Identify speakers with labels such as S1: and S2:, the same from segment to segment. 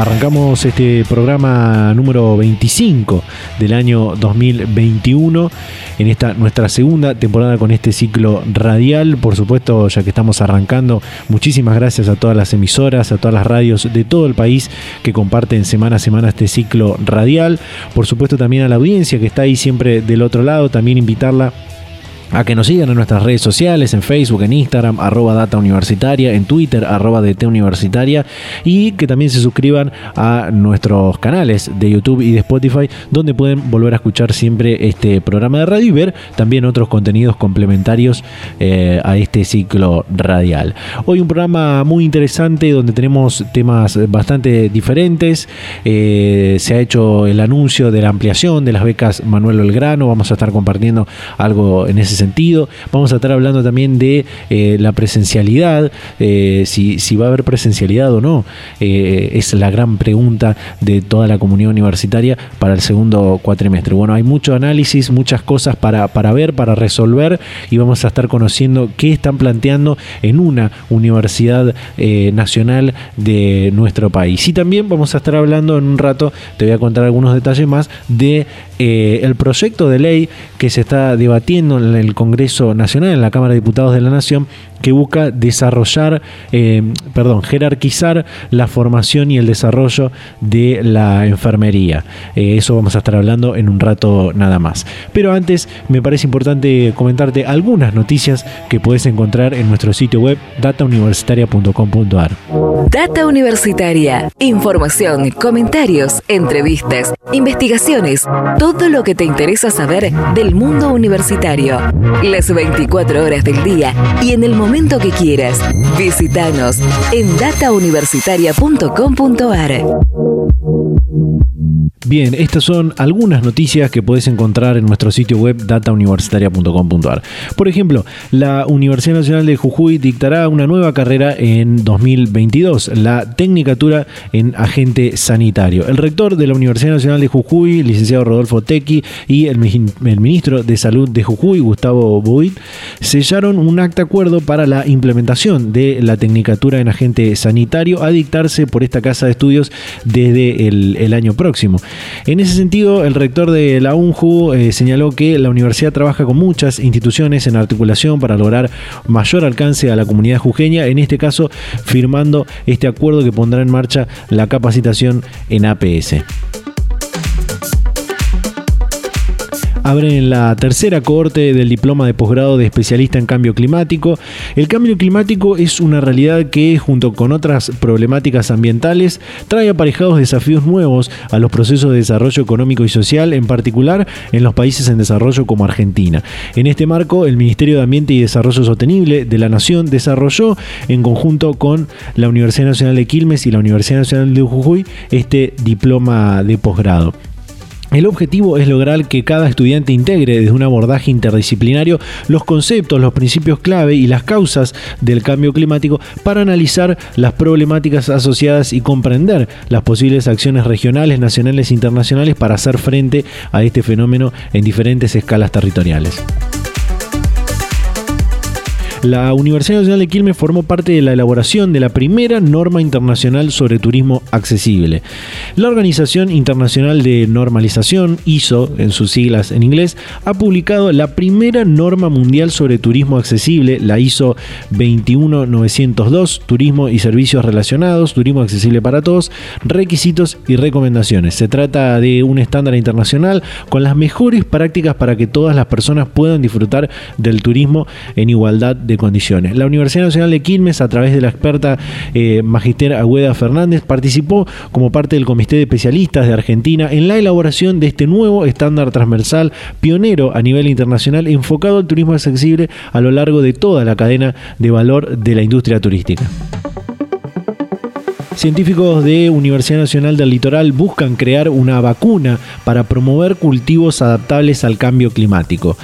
S1: Arrancamos este programa número 25 del año 2021 en esta nuestra segunda temporada con este ciclo radial. Por supuesto, ya que estamos arrancando, muchísimas gracias a todas las emisoras, a todas las radios de todo el país que comparten semana a semana este ciclo radial. Por supuesto, también a la audiencia que está ahí siempre del otro lado, también invitarla a que nos sigan en nuestras redes sociales, en Facebook, en Instagram, arroba data en Twitter, arroba DT universitaria, y que también se suscriban a nuestros canales de YouTube y de Spotify, donde pueden volver a escuchar siempre este programa de radio y ver también otros contenidos complementarios eh, a este ciclo radial. Hoy un programa muy interesante donde tenemos temas bastante diferentes. Eh, se ha hecho el anuncio de la ampliación de las becas Manuel Belgrano, vamos a estar compartiendo algo en ese sentido. Vamos a estar hablando también de eh, la presencialidad, eh, si, va a haber presencialidad o no. Eh, es la gran pregunta de toda la comunidad universitaria para el segundo cuatrimestre. Bueno, hay mucho análisis, muchas cosas para, para ver, para resolver y vamos a estar conociendo qué están planteando en una universidad nacional de nuestro país. Y también vamos a estar hablando en un rato, te voy a contar algunos detalles más, de el proyecto de ley que se está debatiendo en el Congreso Nacional, en la Cámara de Diputados de la Nación, que busca desarrollar, eh, perdón, jerarquizar la formación y el desarrollo de la enfermería. Eh, eso vamos a estar hablando en un rato nada más. Pero antes me parece importante comentarte algunas noticias que puedes encontrar en nuestro sitio web datauniversitaria.com.ar.
S2: Data Universitaria. Información, comentarios, entrevistas, investigaciones, todo lo que te interesa saber del mundo universitario. Las 24 horas del día y en el momento momento que quieras. Visítanos en datauniversitaria.com.ar.
S1: Bien, estas son algunas noticias que puedes encontrar en nuestro sitio web datauniversitaria.com.ar. Por ejemplo, la Universidad Nacional de Jujuy dictará una nueva carrera en 2022, la Tecnicatura en Agente Sanitario. El rector de la Universidad Nacional de Jujuy, licenciado Rodolfo Tequi, y el, ministro de Salud de Jujuy, Gustavo Buit, sellaron un acta acuerdo para la implementación de la Tecnicatura en Agente Sanitario a dictarse por esta casa de estudios desde el año próximo. En ese sentido, el rector de la UNJU eh, señaló que la universidad trabaja con muchas instituciones en articulación para lograr mayor alcance a la comunidad jujeña, en este caso firmando este acuerdo que pondrá en marcha la capacitación en APS. Abren la tercera cohorte del diploma de posgrado de especialista en cambio climático. El cambio climático es una realidad que, junto con otras problemáticas ambientales, trae aparejados desafíos nuevos a los procesos de desarrollo económico y social, en particular en los países en desarrollo como Argentina. En este marco, el Ministerio de Ambiente y Desarrollo Sostenible de la Nación desarrolló, en conjunto con la Universidad Nacional de Quilmes y la Universidad Nacional de Jujuy, este diploma de posgrado. El objetivo es lograr que cada estudiante integre desde un abordaje interdisciplinario los conceptos, los principios clave y las causas del cambio climático para analizar las problemáticas asociadas y comprender las posibles acciones regionales, nacionales e internacionales para hacer frente a este fenómeno en diferentes escalas territoriales. La Universidad Nacional de Quilmes formó parte de la elaboración de la primera norma internacional sobre turismo accesible. La Organización Internacional de Normalización, ISO en sus siglas en inglés, ha publicado la primera norma mundial sobre turismo accesible, la ISO 21902, Turismo y Servicios Relacionados, Turismo Accesible para Todos, requisitos y recomendaciones. Se trata de un estándar internacional con las mejores prácticas para que todas las personas puedan disfrutar del turismo en igualdad de condiciones. La Universidad Nacional de Quilmes, a través de la experta eh, Magister Agüeda Fernández, participó como parte del Comité de Especialistas de Argentina en la elaboración de este nuevo estándar transversal pionero a nivel internacional enfocado al turismo accesible a lo largo de toda la cadena de valor de la industria turística. Científicos de Universidad Nacional del Litoral buscan crear una vacuna para promover cultivos adaptables al cambio climático.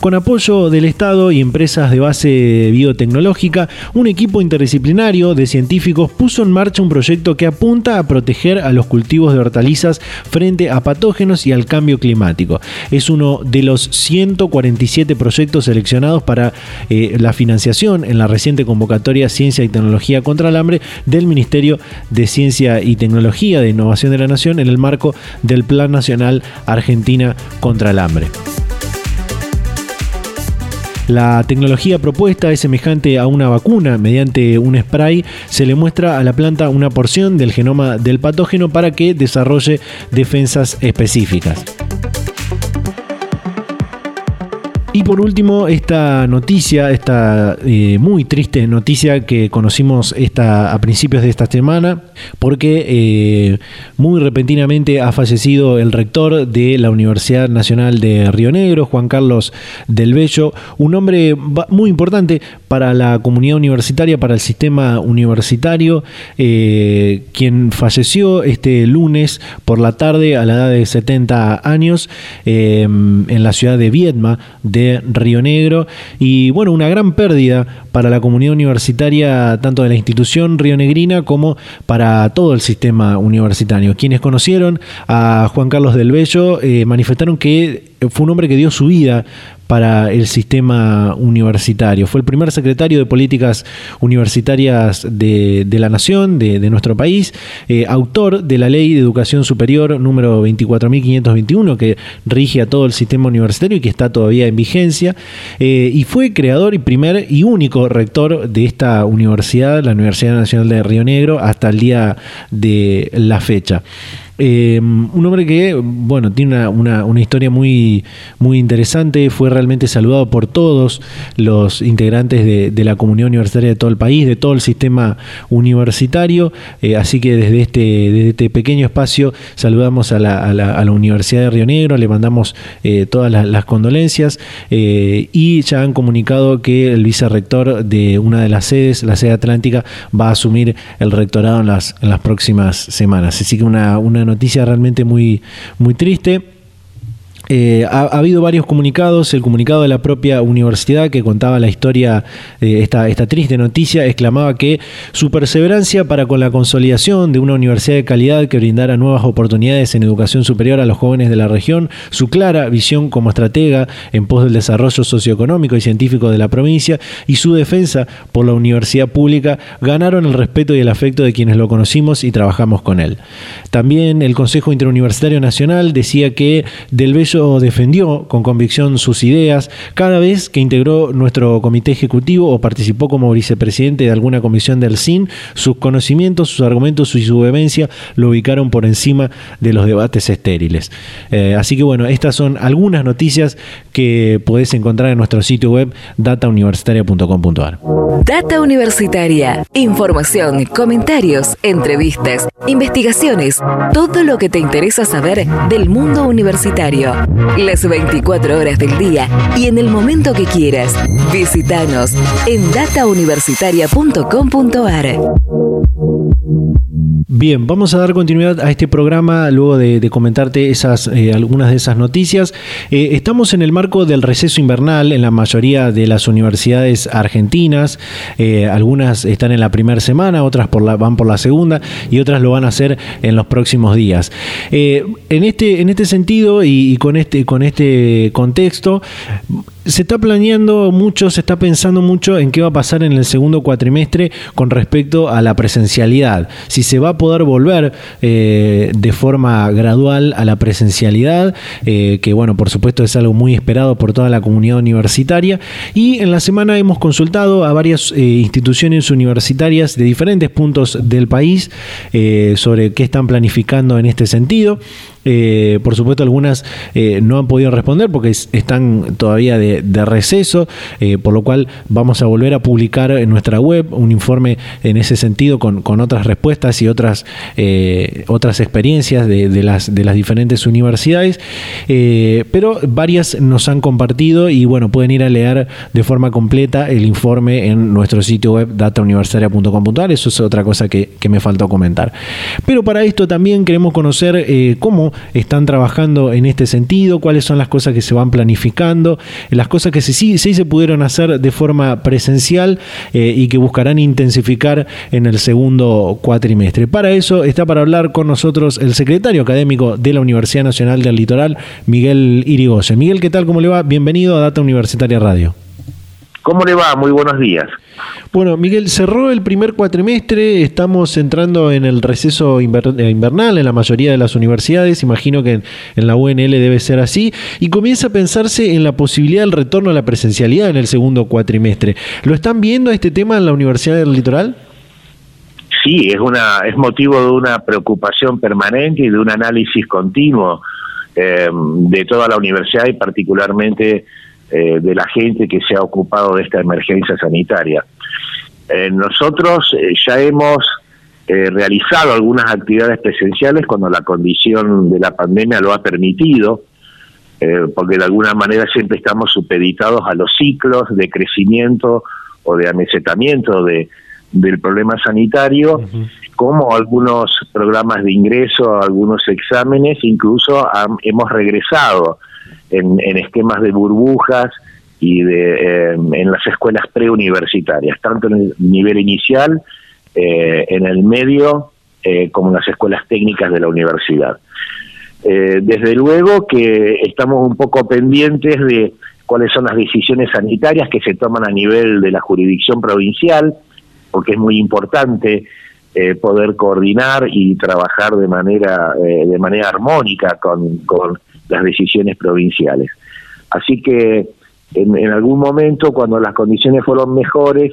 S1: Con apoyo del Estado y empresas de base biotecnológica, un equipo interdisciplinario de científicos puso en marcha un proyecto que apunta a proteger a los cultivos de hortalizas frente a patógenos y al cambio climático. Es uno de los 147 proyectos seleccionados para eh, la financiación en la reciente convocatoria Ciencia y Tecnología contra el Hambre del Ministerio de Ciencia y Tecnología de Innovación de la Nación en el marco del Plan Nacional Argentina contra el Hambre. La tecnología propuesta es semejante a una vacuna. Mediante un spray se le muestra a la planta una porción del genoma del patógeno para que desarrolle defensas específicas. Y por último, esta noticia, esta eh, muy triste noticia que conocimos esta, a principios de esta semana, porque eh, muy repentinamente ha fallecido el rector de la Universidad Nacional de Río Negro, Juan Carlos del Bello, un hombre muy importante para la comunidad universitaria, para el sistema universitario, eh, quien falleció este lunes por la tarde a la edad de 70 años en la ciudad de Viedma, de Río Negro y bueno, una gran pérdida para la comunidad universitaria tanto de la institución rionegrina como para todo el sistema universitario. Quienes conocieron a Juan Carlos del Bello eh, manifestaron que fue un hombre que dio su vida para el sistema universitario. Fue el primer secretario de Políticas Universitarias de, la Nación, de, nuestro país, eh, autor de la Ley de Educación Superior número 24.521, que rige a todo el sistema universitario y que está todavía en vigencia, eh, y fue creador y primer y único rector de esta universidad, la Universidad Nacional de Río Negro, hasta el día de la fecha. Eh, un hombre que, bueno, tiene una, historia muy, muy interesante, fue realmente saludado por todos los integrantes de, la comunidad universitaria de todo el país, de todo el sistema universitario, eh, así que desde este, desde este pequeño espacio saludamos a la, a la, Universidad de Río Negro, le mandamos eh, todas las, condolencias y ya han comunicado que el vicerrector de una de las sedes, la sede atlántica, va a asumir el rectorado en las, en las próximas semanas. Así que una, una noticia realmente muy, muy triste. Eh, ha, habido varios comunicados, el comunicado de la propia universidad que contaba la historia de esta, esta triste noticia, exclamaba que su perseverancia para con la consolidación de una universidad de calidad que brindara nuevas oportunidades en educación superior a los jóvenes de la región, su clara visión como estratega en pos del desarrollo socioeconómico y científico de la provincia y su defensa por la universidad pública ganaron el respeto y el afecto de quienes lo conocimos y trabajamos con él. También el Consejo Interuniversitario Nacional decía que Del Bello defendió con convicción sus ideas cada vez que integró nuestro comité ejecutivo o participó como vicepresidente de alguna comisión del CIN. Sus conocimientos, sus argumentos y su vehemencia lo ubicaron por encima de los debates estériles. Eh, así que bueno, estas son algunas noticias que podés encontrar en nuestro sitio web datauniversitaria.com.ar.
S2: Data Universitaria. Información, comentarios, entrevistas, investigaciones, todo lo que te interesa saber del mundo universitario. Las 24 horas del día y en el momento que quieras. Visítanos en datauniversitaria.com.ar.
S1: Bien, vamos a dar continuidad a este programa luego de, comentarte esas, eh, algunas de esas noticias. Eh, estamos en el marco del receso invernal en la mayoría de las universidades argentinas. Eh, algunas están en la primera semana, otras por la, van por la segunda y otras lo van a hacer en los próximos días. en, este, en este sentido y, con, este, con este contexto, se está planeando mucho, se está pensando mucho en qué va a pasar en el segundo cuatrimestre con respecto a la presencialidad. Si se va a poder volver eh, de forma gradual a la presencialidad, eh, que bueno, por supuesto es algo muy esperado por toda la comunidad universitaria. Y en la semana hemos consultado a varias eh, instituciones universitarias de diferentes puntos del país sobre qué están planificando en este sentido. Eh, por supuesto, algunas eh, no han podido responder porque están todavía de, receso, eh, por lo cual vamos a volver a publicar en nuestra web un informe en ese sentido con, otras respuestas y otras, otras experiencias de, las, de las diferentes universidades. pero varias nos han compartido y bueno, pueden ir a leer de forma completa el informe en nuestro sitio web datauniversitaria.com.ar. Eso es otra cosa que, que, me faltó comentar. Pero para esto también queremos conocer cómo están trabajando en este sentido, cuáles son las cosas que se van planificando, las cosas que sí, sí se pudieron hacer de forma presencial eh, y que buscarán intensificar en el segundo cuatrimestre. Para eso está para hablar con nosotros el secretario académico de la Universidad Nacional del Litoral, Miguel Irigoyen. Miguel, ¿qué tal? ¿Cómo le va? Bienvenido a Data Universitaria Radio.
S3: ¿Cómo le va? Muy buenos días.
S1: Bueno, Miguel, cerró el primer cuatrimestre, estamos entrando en el receso eh, invernal en la mayoría de las universidades, imagino que en, la UNL debe ser así, y comienza a pensarse en la posibilidad del retorno a la presencialidad en el segundo cuatrimestre. ¿Lo están viendo este tema en la Universidad del Litoral?
S3: Sí, es, una, es motivo de una preocupación permanente y de un análisis continuo eh, de toda la universidad y particularmente eh, de la gente que se ha ocupado de esta emergencia sanitaria. Eh, nosotros eh, ya hemos realizado algunas actividades presenciales cuando la condición de la pandemia lo ha permitido, porque de alguna manera siempre estamos supeditados a los ciclos de crecimiento o de amesetamiento de, del problema sanitario, como algunos programas de ingreso, algunos exámenes, incluso hemos regresado en, esquemas de burbujas y de, eh, en las escuelas preuniversitarias, tanto en el nivel inicial, eh, en el medio, eh, como en las escuelas técnicas de la universidad. desde luego que estamos un poco pendientes de cuáles son las decisiones sanitarias que se toman a nivel de la jurisdicción provincial, porque es muy importante poder coordinar y trabajar de manera de manera armónica con las decisiones provinciales. Así que en, algún momento, cuando las condiciones fueron mejores,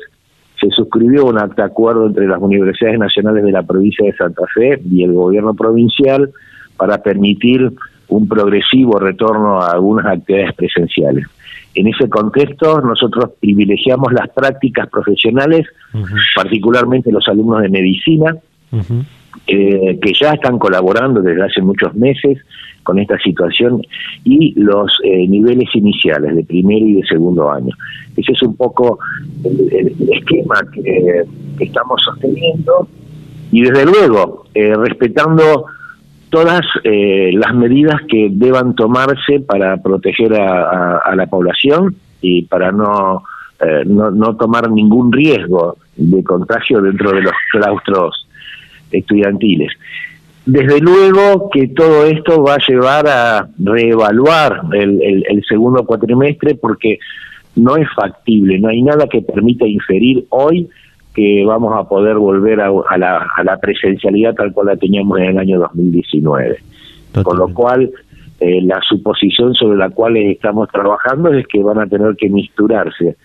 S3: se suscribió un acta acuerdo entre las universidades nacionales de la provincia de Santa Fe y el gobierno provincial para permitir un progresivo retorno a algunas actividades presenciales. En ese contexto, nosotros privilegiamos las prácticas profesionales, particularmente los alumnos de medicina, eh, que ya están colaborando desde hace muchos meses con esta situación y los eh, niveles iniciales de primero y de segundo año. Ese es un poco el, esquema que, estamos sosteniendo y desde luego eh, respetando todas eh, las medidas que deban tomarse para proteger a, la población y para no, no, no tomar ningún riesgo de contagio dentro de los claustros estudiantiles. Desde luego que todo esto va a llevar a reevaluar el, segundo cuatrimestre porque no es factible, no hay nada que permita inferir hoy que vamos a poder volver a, la, presencialidad tal cual la teníamos en el año 2019. Con lo cual, eh, la suposición sobre la cual estamos trabajando es que van a tener que misturarse.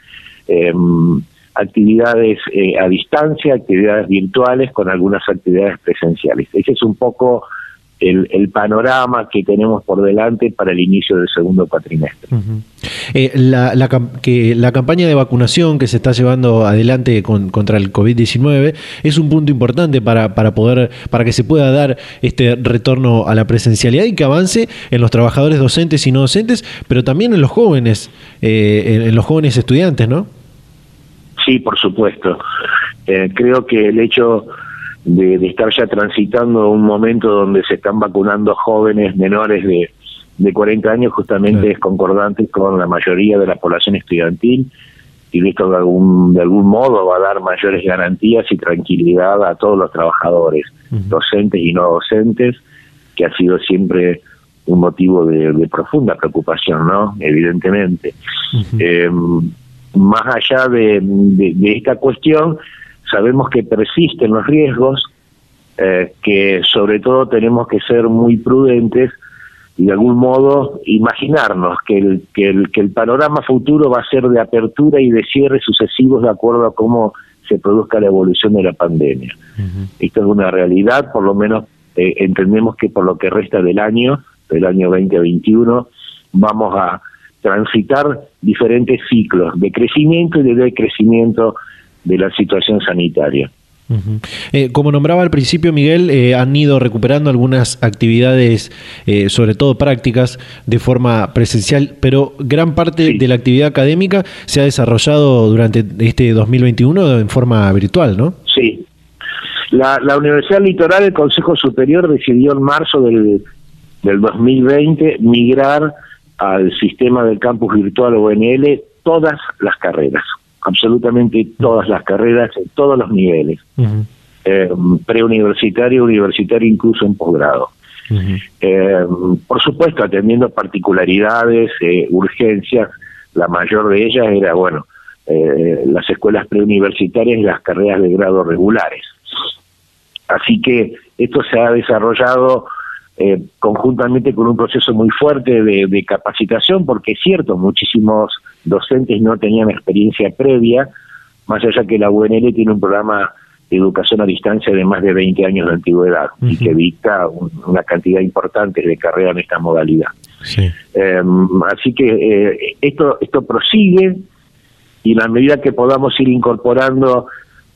S3: Em, actividades eh, a distancia, actividades virtuales con algunas actividades presenciales. Ese es un poco el, panorama que tenemos por delante para el inicio del segundo cuatrimestre.
S1: Eh, la, la, que la campaña de vacunación que se está llevando adelante contra el COVID-19 es un punto importante para, para poder para que se pueda dar este retorno a la presencialidad y que avance en los trabajadores docentes y no docentes, pero también en los jóvenes, eh, en los jóvenes estudiantes, ¿no?
S3: Sí, por supuesto. Eh, creo que el hecho de, estar ya transitando un momento donde se están vacunando jóvenes menores de, de 40 años justamente es concordante con la mayoría de la población estudiantil y esto de algún, de algún modo va a dar mayores garantías y tranquilidad a todos los trabajadores, docentes y no docentes, que ha sido siempre un motivo de, profunda preocupación, ¿no? Evidentemente. Eh, más allá de, esta cuestión, sabemos que persisten los riesgos, eh, que sobre todo tenemos que ser muy prudentes y de algún modo imaginarnos que el, que el, que el panorama futuro va a ser de apertura y de cierre sucesivos de acuerdo a cómo se produzca la evolución de la pandemia. Esto es una realidad, por lo menos eh, entendemos que por lo que resta del año, del año 2021, vamos a transitar diferentes ciclos de crecimiento y de decrecimiento de la situación sanitaria.
S1: Eh, como nombraba al principio Miguel, eh, han ido recuperando algunas actividades, sobre todo prácticas, de forma presencial, pero gran parte de la actividad académica se ha desarrollado durante este 2021 en forma virtual, ¿no?
S3: Sí, la, Universidad Litoral, el Consejo Superior decidió en marzo del, del 2020 migrar al sistema del campus virtual ONL todas las carreras, absolutamente todas las carreras, en todos los niveles, eh, preuniversitario, universitario, incluso en posgrado. Eh, por supuesto, atendiendo particularidades, eh, urgencias, la mayor de ellas era, bueno, las escuelas preuniversitarias y las carreras de grado regulares. Así que esto se ha desarrollado eh, conjuntamente con un proceso muy fuerte de, capacitación, porque es cierto, muchísimos docentes no tenían experiencia previa, más allá que la UNL tiene un programa de educación a distancia de más de 20 años de antigüedad y que dicta una cantidad importante de carrera en esta modalidad. Em, así que eh, esto, esto prosigue y en la medida que podamos ir incorporando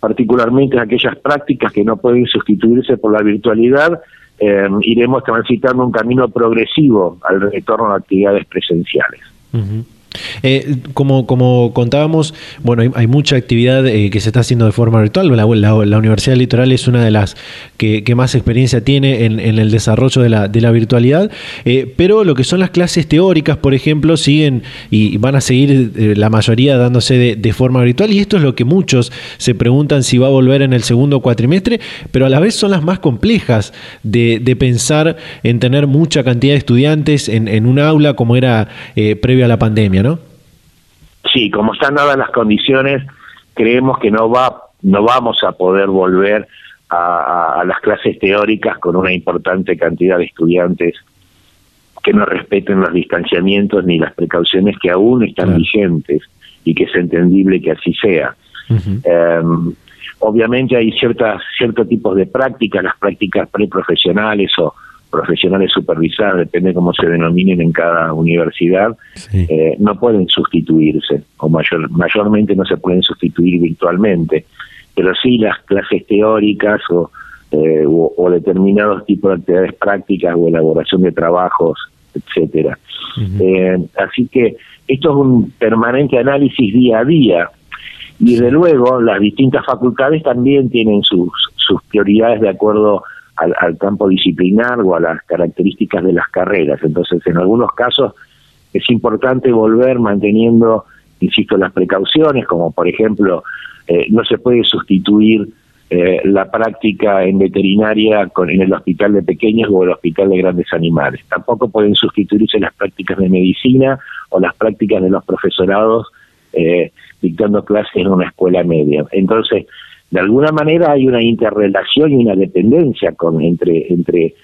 S3: particularmente aquellas prácticas que no pueden sustituirse por la virtualidad, eh, iremos transitando un camino progresivo al retorno a actividades presenciales.
S1: Eh, como, como contábamos, bueno, hay, mucha actividad eh, que se está haciendo de forma virtual. La, Universidad Litoral es una de las que, más experiencia tiene en, el desarrollo de la, virtualidad, eh, pero lo que son las clases teóricas, por ejemplo, siguen y van a seguir la mayoría dándose de, forma virtual. Y esto es lo que muchos se preguntan si va a volver en el segundo cuatrimestre, pero a la vez son las más complejas de, pensar en tener mucha cantidad de estudiantes en un aula como era previo a la pandemia, ¿no?
S3: Sí, como están dadas las condiciones, creemos que no va, no vamos a poder volver a, las clases teóricas con una importante cantidad de estudiantes que no respeten los distanciamientos ni las precauciones que aún están vigentes y que es entendible que así sea. Em, obviamente hay ciertas ciertos tipos de prácticas, las prácticas preprofesionales o profesionales supervisadas, depende cómo se denominen en cada universidad, eh, no pueden sustituirse, o mayor, mayormente no se pueden sustituir virtualmente, pero sí las clases teóricas o, eh, o, determinados tipos de actividades prácticas o elaboración de trabajos, etcétera. Eh, así que esto es un permanente análisis día a día, y de luego las distintas facultades también tienen sus, sus prioridades de acuerdo al, campo disciplinar o a las características de las carreras. Entonces, en algunos casos es importante volver manteniendo, insisto, las precauciones, como por ejemplo, eh, no se puede sustituir eh, la práctica en veterinaria con, en el hospital de pequeños o el hospital de grandes animales. Tampoco pueden sustituirse las prácticas de medicina o las prácticas de los profesorados eh, dictando clases en una escuela media. Entonces, de alguna manera hay una interrelación y una dependencia con entre entre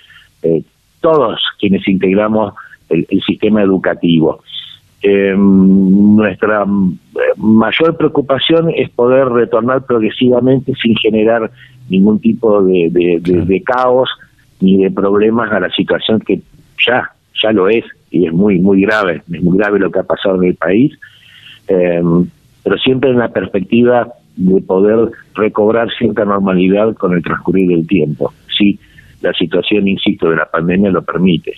S3: eh, todos quienes integramos el, sistema educativo. Em, nuestra eh, mayor preocupación es poder retornar progresivamente sin generar ningún tipo de, caos ni de problemas a la situación que ya ya lo es y es muy muy grave es muy grave lo que ha pasado en el país em, pero siempre en la perspectiva de poder recobrar cierta normalidad con el transcurrir del tiempo. Sí, la situación, insisto, de la pandemia lo permite.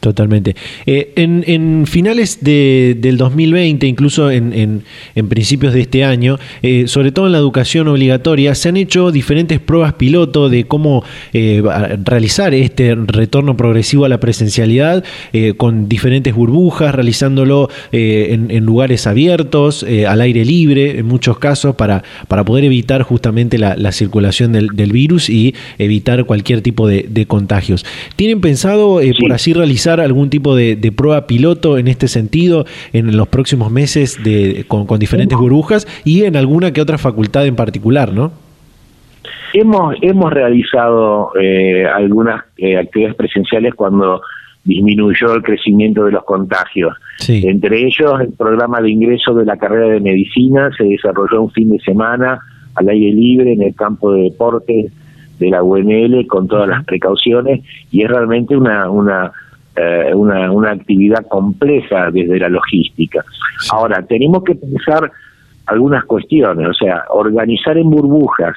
S1: Totalmente. Eh, en, finales de, del 2020, incluso en, en, principios de este año, eh, sobre todo en la educación obligatoria, se han hecho diferentes pruebas piloto de cómo eh, realizar este retorno progresivo a la presencialidad con diferentes burbujas, realizándolo en, lugares abiertos, al aire libre, en muchos casos, para, para poder evitar justamente la, circulación del, virus y evitar cualquier tipo de, contagios. ¿Tienen pensado, por así realizar realizar algún tipo de, prueba piloto en este sentido en los próximos meses de, con, diferentes burbujas y en alguna que otra facultad en particular, ¿no?
S3: Hemos, hemos realizado eh, algunas eh, actividades presenciales cuando disminuyó el crecimiento de los contagios. Entre ellos, el programa de ingreso de la carrera de medicina se desarrolló un fin de semana al aire libre en el campo de deportes de la UNL con todas las precauciones y es realmente una una eh, una, una, actividad compleja desde la logística. Ahora, tenemos que pensar algunas cuestiones, o sea, organizar en burbujas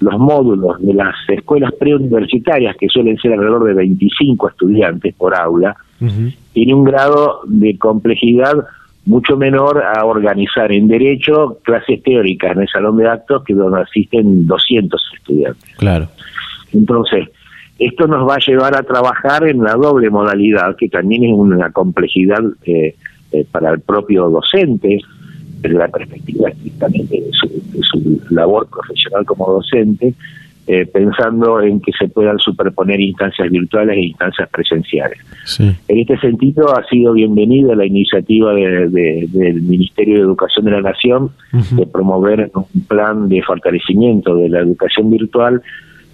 S3: los módulos de las escuelas preuniversitarias, que suelen ser alrededor de 25 estudiantes por aula, tiene un grado de complejidad mucho menor a organizar en derecho clases teóricas en el salón de actos que donde asisten 200 estudiantes.
S1: Claro.
S3: Entonces, esto nos va a llevar a trabajar en la doble modalidad, que también es una complejidad eh, eh, para el propio docente, desde la perspectiva estrictamente de su, labor profesional como docente, eh, pensando en que se puedan superponer instancias virtuales e instancias presenciales. En este sentido, ha sido bienvenida la iniciativa del Ministerio de Educación de la Nación de promover un plan de fortalecimiento de la educación virtual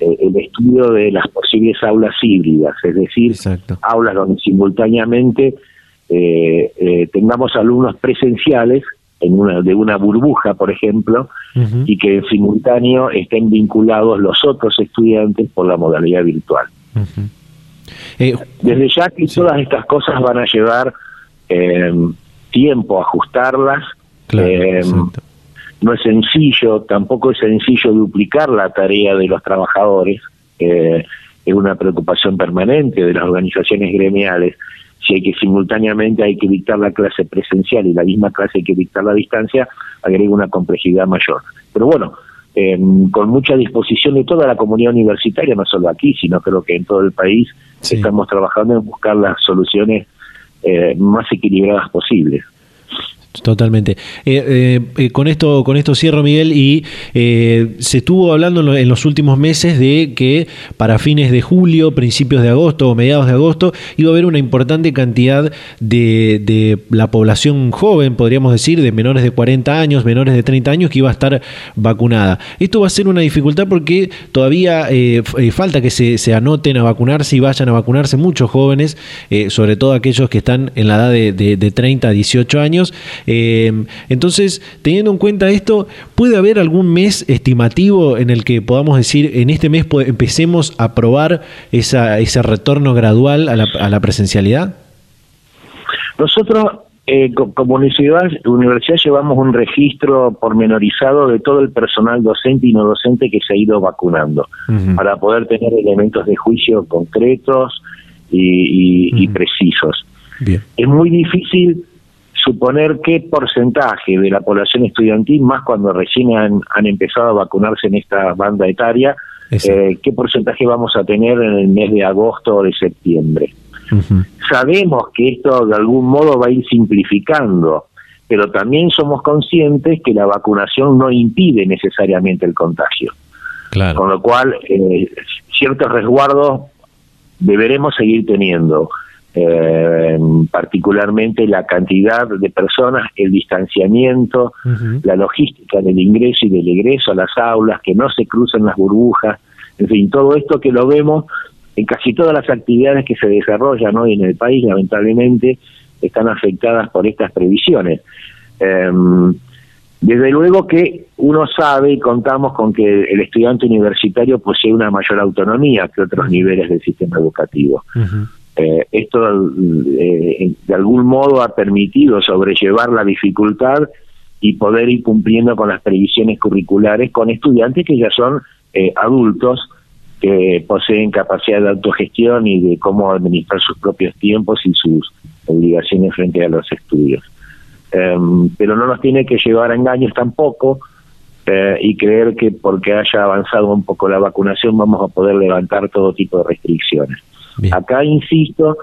S3: el estudio de las posibles aulas híbridas, es decir, aulas donde simultáneamente eh, eh, tengamos alumnos presenciales en una, de una burbuja, por ejemplo, y que en simultáneo estén vinculados los otros estudiantes por la modalidad virtual. Desde ya que todas estas cosas van a llevar tiempo a ajustarlas, no es sencillo, tampoco es sencillo duplicar la tarea de los trabajadores, es una preocupación permanente de las organizaciones gremiales, si hay que simultáneamente hay que dictar la clase presencial y la misma clase hay que dictar la distancia, agrega una complejidad mayor. Pero bueno, con mucha disposición de toda la comunidad universitaria, no solo aquí, sino creo que en todo el país, estamos trabajando en buscar las soluciones eh, más equilibradas posibles.
S1: Totalmente. Eh, eh, eh, con esto con esto cierro, Miguel, y se estuvo hablando en los últimos meses de que para fines de julio, principios de agosto o mediados de agosto, iba a haber una importante cantidad de, de, la población joven, podríamos decir, de menores de 40 años, menores de 30 años, que iba a estar vacunada. Esto va a ser una dificultad porque todavía falta que se, se, anoten a vacunarse y vayan a vacunarse muchos jóvenes, sobre todo aquellos que están en la edad de, de, de 30 a 18 años. Eh, entonces, teniendo en cuenta esto, ¿puede haber algún mes estimativo en el que podamos decir, en este mes empecemos a probar esa, ese retorno gradual a la, presencialidad?
S3: Nosotros eh, como universidad, universidad llevamos un registro pormenorizado de todo el personal docente y no docente que se ha ido vacunando, para poder tener elementos de juicio concretos y, precisos. Es muy difícil suponer qué porcentaje de la población estudiantil, más cuando recién han, empezado a vacunarse en esta banda etaria, eh, qué porcentaje vamos a tener en el mes de agosto o de septiembre. Sabemos que esto de algún modo va a ir simplificando, pero también somos conscientes que la vacunación no impide necesariamente el contagio. Con lo cual, eh, ciertos resguardos deberemos seguir teniendo eh, particularmente la cantidad de personas, el distanciamiento, la logística del ingreso y del egreso a las aulas, que no se crucen las burbujas, en fin, todo esto que lo vemos en casi todas las actividades que se desarrollan hoy en el país, lamentablemente, están afectadas por estas previsiones. Em, desde luego que uno sabe y contamos con que el estudiante universitario posee una mayor autonomía que otros niveles del sistema educativo. Eh, esto eh, de algún modo ha permitido sobrellevar la dificultad y poder ir cumpliendo con las previsiones curriculares con estudiantes que ya son eh, adultos que poseen capacidad de autogestión y de cómo administrar sus propios tiempos y sus obligaciones frente a los estudios. Em, pero no nos tiene que llevar a engaños tampoco y creer que porque haya avanzado un poco la vacunación vamos a poder levantar todo tipo de restricciones. Acá insisto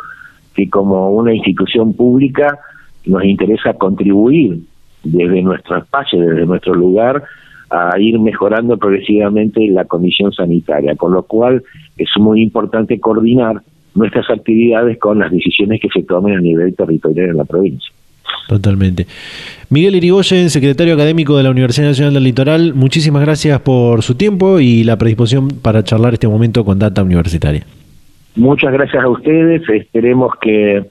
S3: que como una institución pública nos interesa contribuir desde nuestro espacio, desde nuestro lugar, a ir mejorando progresivamente la condición sanitaria, con lo cual es muy importante coordinar nuestras actividades con las decisiones que se tomen a nivel territorial en la provincia.
S1: Totalmente. Miguel Irigoyen, secretario académico de la Universidad Nacional del Litoral, muchísimas gracias por su tiempo y la predisposición para charlar este momento con Data Universitaria.
S3: Muchas gracias a ustedes, esperemos que,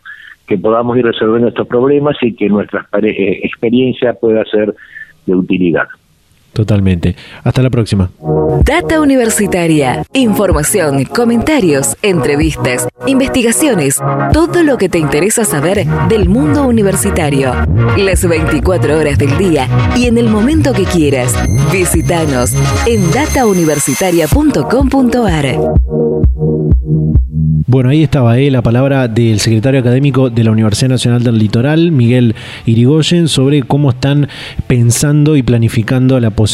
S3: que podamos ir resolviendo estos problemas y que nuestra eh, experiencia pueda ser de utilidad.
S1: Totalmente. Hasta la próxima.
S2: Data Universitaria. Información, comentarios, entrevistas, investigaciones, todo lo que te interesa saber del mundo universitario. Las 24 horas del día y en el momento que quieras. Visítanos en datauniversitaria.com.ar.
S1: Bueno, ahí estaba eh, la palabra del secretario académico de la Universidad Nacional del Litoral, Miguel Irigoyen, sobre cómo están pensando y planificando la posibilidad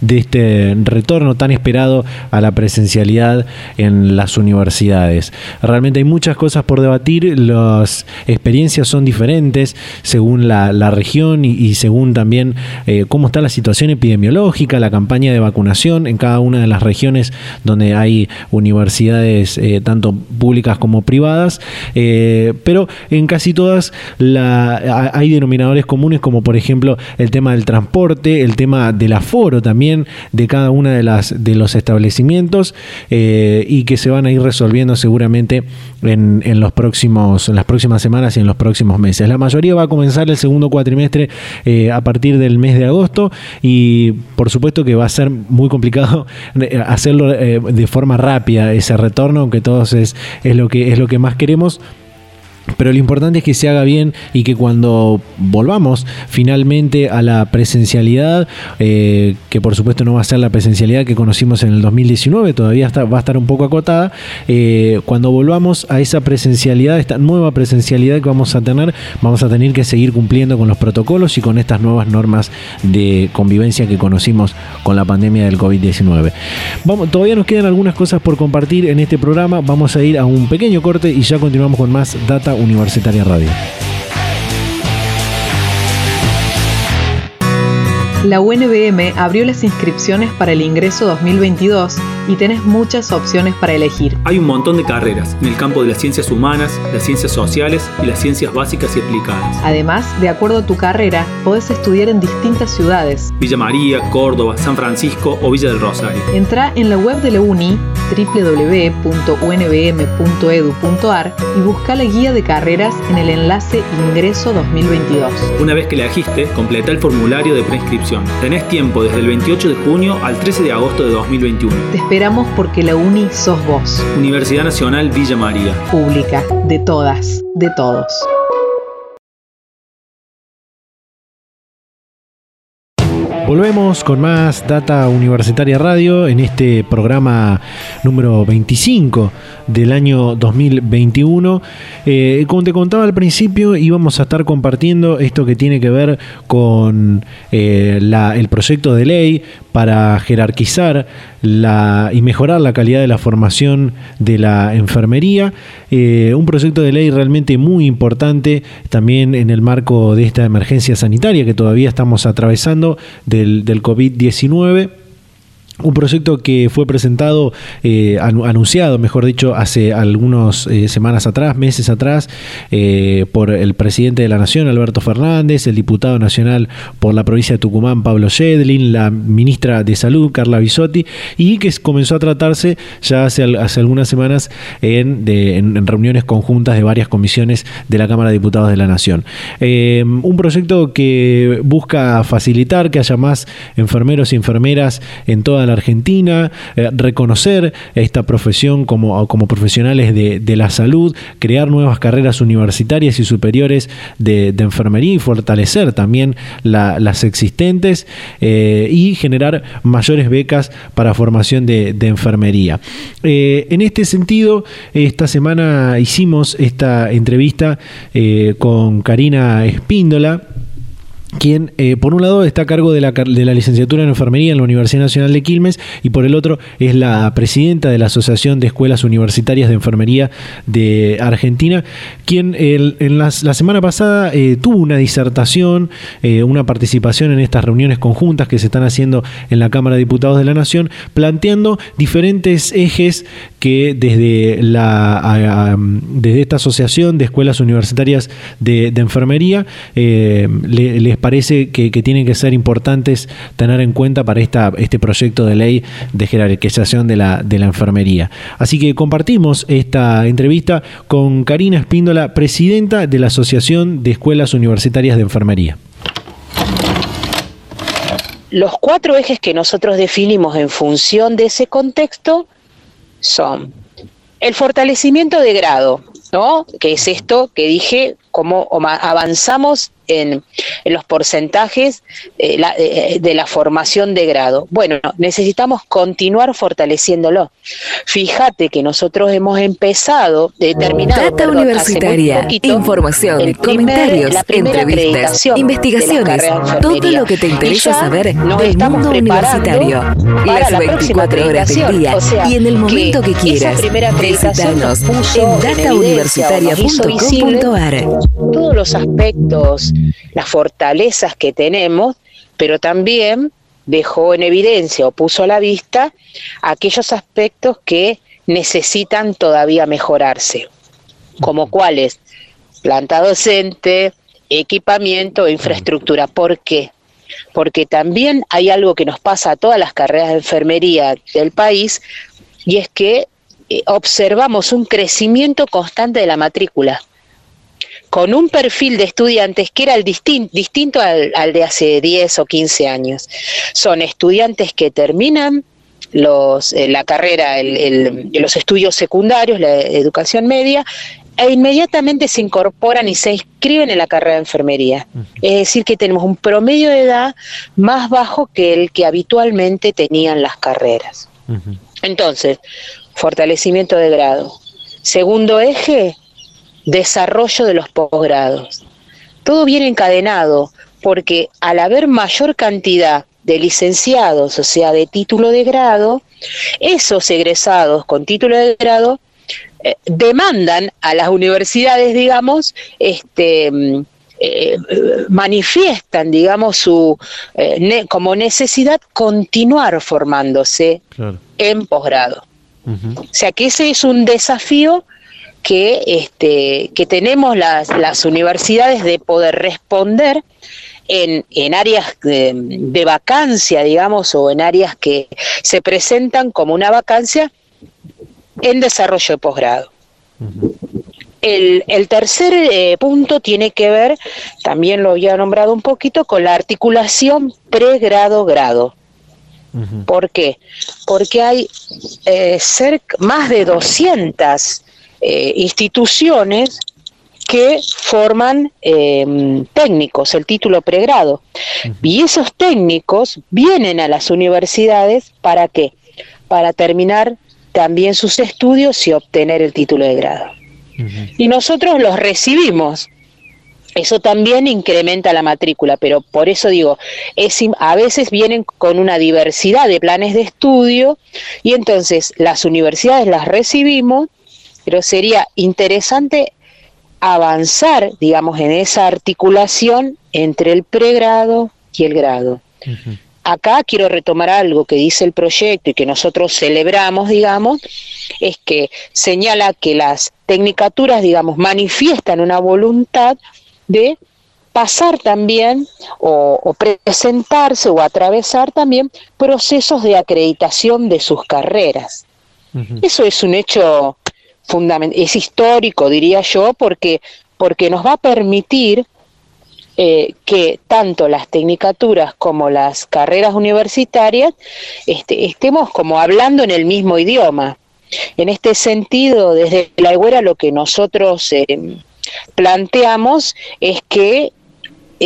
S1: de este retorno tan esperado a la presencialidad en las universidades. Realmente hay muchas cosas por debatir, las experiencias son diferentes según la, región y, según también eh, cómo está la situación epidemiológica, la campaña de vacunación en cada una de las regiones donde hay universidades eh, tanto públicas como privadas, eh, pero en casi todas la, hay denominadores comunes como por ejemplo el tema del transporte, el tema del aforo también de cada una de las de los establecimientos eh, y que se van a ir resolviendo seguramente en, en, los próximos en las próximas semanas y en los próximos meses. La mayoría va a comenzar el segundo cuatrimestre eh, a partir del mes de agosto y por supuesto que va a ser muy complicado hacerlo de forma rápida ese retorno, aunque todos es es, lo, que, es lo que más queremos. Pero lo importante es que se haga bien y que cuando volvamos finalmente a la presencialidad, eh, que por supuesto no va a ser la presencialidad que conocimos en el 2019, todavía va a estar un poco acotada, eh, cuando volvamos a esa presencialidad, esta nueva presencialidad que vamos a tener, vamos a tener que seguir cumpliendo con los protocolos y con estas nuevas normas de convivencia que conocimos con la pandemia del COVID-19. todavía nos quedan algunas cosas por compartir en este programa, vamos a ir a un pequeño corte y ya continuamos con más data Universitaria Radio.
S4: La UNBM abrió las inscripciones para el ingreso 2022 y tenés muchas opciones para elegir.
S5: Hay un montón de carreras en el campo de las ciencias humanas, las ciencias sociales y las ciencias básicas y aplicadas.
S4: Además, de acuerdo a tu carrera, podés estudiar en distintas ciudades.
S5: Villa María, Córdoba, San Francisco o Villa del Rosario.
S4: Entra en la web de la UNI www.unbm.edu.ar y busca la guía de carreras en el enlace Ingreso 2022.
S5: Una vez que la elegiste, completa el formulario de preinscripción. Tenés tiempo desde el 28 de junio al 13 de agosto de 2021
S4: esperamos porque la UNI sos vos.
S5: Universidad Nacional Villa María.
S4: Pública, de todas, de todos.
S1: Volvemos con más Data Universitaria Radio en este programa número 25 del año 2021. Eh, como te contaba al principio, íbamos a estar compartiendo esto que tiene que ver con eh, el proyecto de ley para jerarquizar la, y mejorar la calidad de la formación de la enfermería. Eh, un proyecto de ley realmente muy importante también en el marco de esta emergencia sanitaria que todavía estamos atravesando del, del COVID-19 un proyecto que fue presentado, eh, anunciado, mejor dicho, hace algunas eh, semanas atrás, meses atrás, eh, por el presidente de la Nación, Alberto Fernández, el diputado nacional por la provincia de Tucumán, Pablo Shedlin, la ministra de Salud, Carla Bisotti, y que comenzó a tratarse ya hace, hace algunas semanas en, reuniones conjuntas de varias comisiones de la Cámara de Diputados de la Nación. un proyecto que busca facilitar que haya más enfermeros y enfermeras en toda la Argentina, eh, reconocer esta profesión como, como profesionales de, la salud, crear nuevas carreras universitarias y superiores de, enfermería y fortalecer también las existentes eh, y generar mayores becas para formación de, enfermería. Eh, en este sentido, esta semana hicimos esta entrevista con Karina Espíndola quien eh, por un lado está a cargo de la, de la, licenciatura en enfermería en la Universidad Nacional de Quilmes y por el otro es la presidenta de la Asociación de Escuelas Universitarias de Enfermería de Argentina, quien en la semana pasada eh, tuvo una disertación, eh, una participación en estas reuniones conjuntas que se están haciendo en la Cámara de Diputados de la Nación, planteando diferentes ejes que desde, la, desde esta Asociación de Escuelas Universitarias de, Enfermería les parece que, tienen que ser importantes tener en cuenta para esta, este proyecto de ley de jerarquización de la, de la enfermería. Así que compartimos esta entrevista con Karina Espíndola, presidenta de la Asociación de Escuelas Universitarias de Enfermería.
S6: Los cuatro ejes que nosotros definimos en función de ese contexto son el fortalecimiento de grado, ¿no? Que es esto que dije, cómo avanzamos en, los porcentajes eh, eh, de la formación de grado. Bueno, necesitamos continuar fortaleciéndolo. Fíjate que nosotros hemos empezado, determinado
S2: Data universitaria, información, comentarios, entrevistas, investigaciones, todo lo que te interesa saber del mundo universitario. Las 24 horas del día y en el momento que, quieras. Visítanos en datauniversitaria.com.ar.
S6: Todos los aspectos las fortalezas que tenemos, pero también dejó en evidencia o puso a la vista aquellos aspectos que necesitan todavía mejorarse, como cuáles, planta docente, equipamiento e infraestructura. ¿Por qué? Porque también hay algo que nos pasa a todas las carreras de enfermería del país y es que eh, observamos un crecimiento constante de la matrícula con un perfil de estudiantes que era el distinto al, de hace 10 o 15 años. Son estudiantes que terminan los, eh, la carrera, los estudios secundarios, la educación media, e inmediatamente se incorporan y se inscriben en la carrera de enfermería. Es decir, que tenemos un promedio de edad más bajo que el que habitualmente tenían las carreras. Entonces, fortalecimiento de grado. Segundo eje, desarrollo de los posgrados. Todo viene encadenado porque al haber mayor cantidad de licenciados, o sea, de título de grado, esos egresados con título de grado eh, demandan a las universidades, digamos, este, mm, eh, manifiestan, digamos, su eh, como necesidad continuar formándose en posgrado. O sea que ese es un desafío que, este, que tenemos las, las universidades de poder responder en, en áreas de, vacancia, digamos, o en áreas que se presentan como una vacancia en desarrollo de posgrado. El, el, tercer eh, punto tiene que ver, también lo había nombrado un poquito, con la articulación pregrado-grado. ¿Por qué? Porque hay eh, cerca, más de 200 eh, instituciones que forman em, técnicos, el título pregrado. Y esos técnicos vienen a las universidades para qué? Para terminar también sus estudios y obtener el título de grado. Y nosotros los recibimos. Eso también incrementa la matrícula, pero por eso digo, es, a veces vienen con una diversidad de planes de estudio y entonces las universidades las recibimos pero sería interesante avanzar, digamos, en esa articulación entre el pregrado y el grado. Acá quiero retomar algo que dice el proyecto y que nosotros celebramos, digamos, es que señala que las tecnicaturas, digamos, manifiestan una voluntad de pasar también o, o, presentarse o atravesar también procesos de acreditación de sus carreras. Eso es un hecho es histórico, diría yo, porque, porque nos va a permitir eh, que tanto las tecnicaturas como las carreras universitarias este, estemos como hablando en el mismo idioma. En este sentido, desde la Iguera lo que nosotros eh, planteamos es que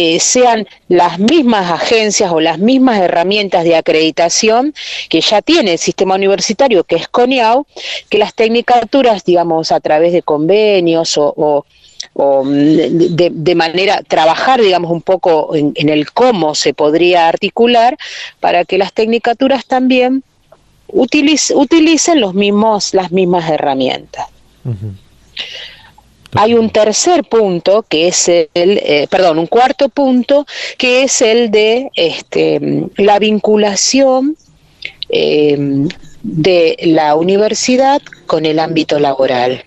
S6: eh, sean las mismas agencias o las mismas herramientas de acreditación que ya tiene el sistema universitario, que es CONIAU, que las tecnicaturas, digamos, a través de convenios o, mm, de, manera, trabajar, digamos, un poco en, el cómo se podría articular para que las tecnicaturas también utilicen los mismos, las mismas herramientas. Hay un tercer punto que es el, eh, perdón, un cuarto punto que es el de este, la vinculación eh, de la universidad con el ámbito laboral.